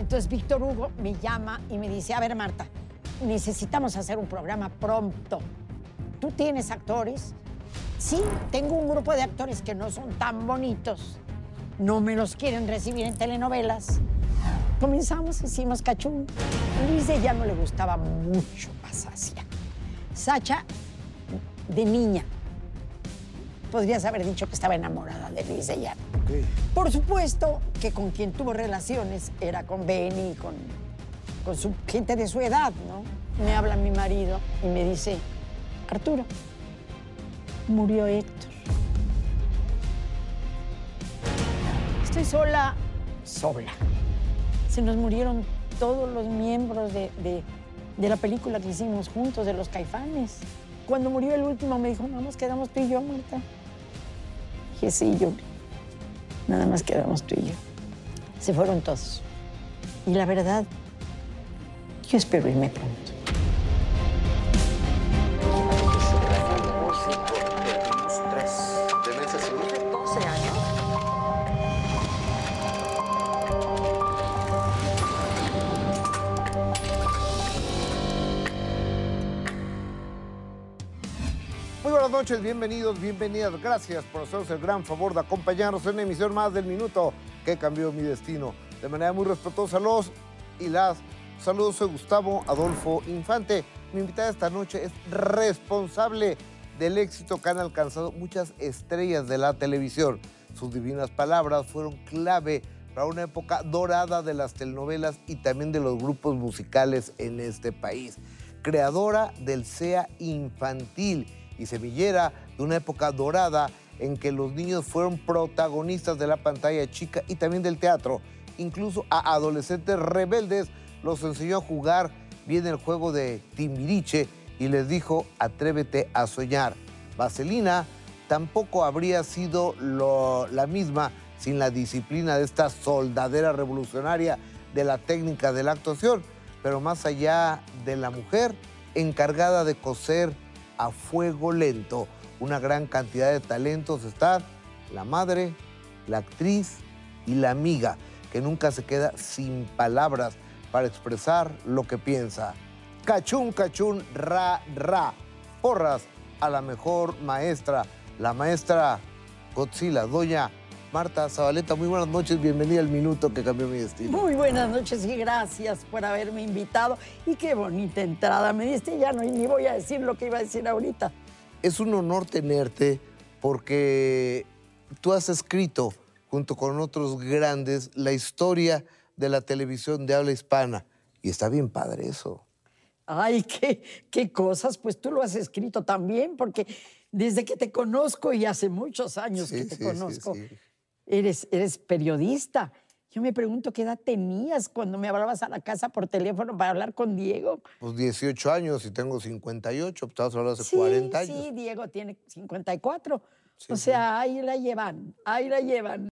Entonces Víctor Hugo me llama y me dice, a ver Marta, necesitamos hacer un programa pronto. ¿Tú tienes actores? Sí, tengo un grupo de actores que no son tan bonitos. No me los quieren recibir en telenovelas. Comenzamos, hicimos cachún. Luis de ya no le gustaba mucho a Sacia. Sacha, de niña, podrías haber dicho que estaba enamorada de Luis de Llano. Por supuesto que con quien tuvo relaciones era con Benny, con, con su gente de su edad, ¿no? Me habla mi marido y me dice, Arturo, murió Héctor. Estoy sola, sola. Se nos murieron todos los miembros de, de- de la película que hicimos juntos, de los caifanes. Cuando murió el último me dijo, no nos quedamos tú y yo, Marta. Dije, sí, yo. Nada más quedamos tú y yo. Se fueron todos. Y la verdad, yo espero irme pronto. Muy buenas noches, bienvenidos, bienvenidas. Gracias por hacernos el gran favor de acompañarnos en una emisión más del Minuto que cambió mi destino. De manera muy respetuosa, los y las saludos. Soy Gustavo Adolfo Infante. Mi invitada esta noche es responsable del éxito que han alcanzado muchas estrellas de la televisión. Sus divinas palabras fueron clave para una época dorada de las telenovelas y también de los grupos musicales en este país. Creadora del SEA infantil y semillera de una época dorada en que los niños fueron protagonistas de la pantalla chica y también del teatro. Incluso a adolescentes rebeldes los enseñó a jugar bien el juego de Timbiriche y les dijo, atrévete a soñar. Vaselina tampoco habría sido la misma sin la disciplina de esta soldadera revolucionaria de la técnica de la actuación, pero más allá de la mujer encargada de coser a fuego lento una gran cantidad de talentos está la madre, la actriz y la amiga, que nunca se queda sin palabras para expresar lo que piensa. Cachún, cachún, ra, ra. Porras a la mejor maestra, la maestra Godzilla, doña Marta Zabaleta. Muy buenas noches, bienvenida al minuto que cambió mi destino. Muy buenas noches y gracias por haberme invitado. Y qué bonita entrada me diste. Ya no ni voy a decir lo que iba a decir ahorita. Es un honor tenerte porque tú has escrito, junto con otros grandes, la historia de la televisión de habla hispana. Y está bien padre eso. Ay, qué, qué cosas. Pues tú lo has escrito también, porque desde que te conozco y hace muchos años que te sí, conozco, sí. Eres, eres periodista. Yo me pregunto qué edad tenías cuando me hablabas a la casa por teléfono para hablar con Diego. Pues 18 años y tengo 58, pues estabas hablando hace Sí, 40 años. sí, Diego tiene 54. Sí, o sí. sea, ahí la llevan, ahí la llevan.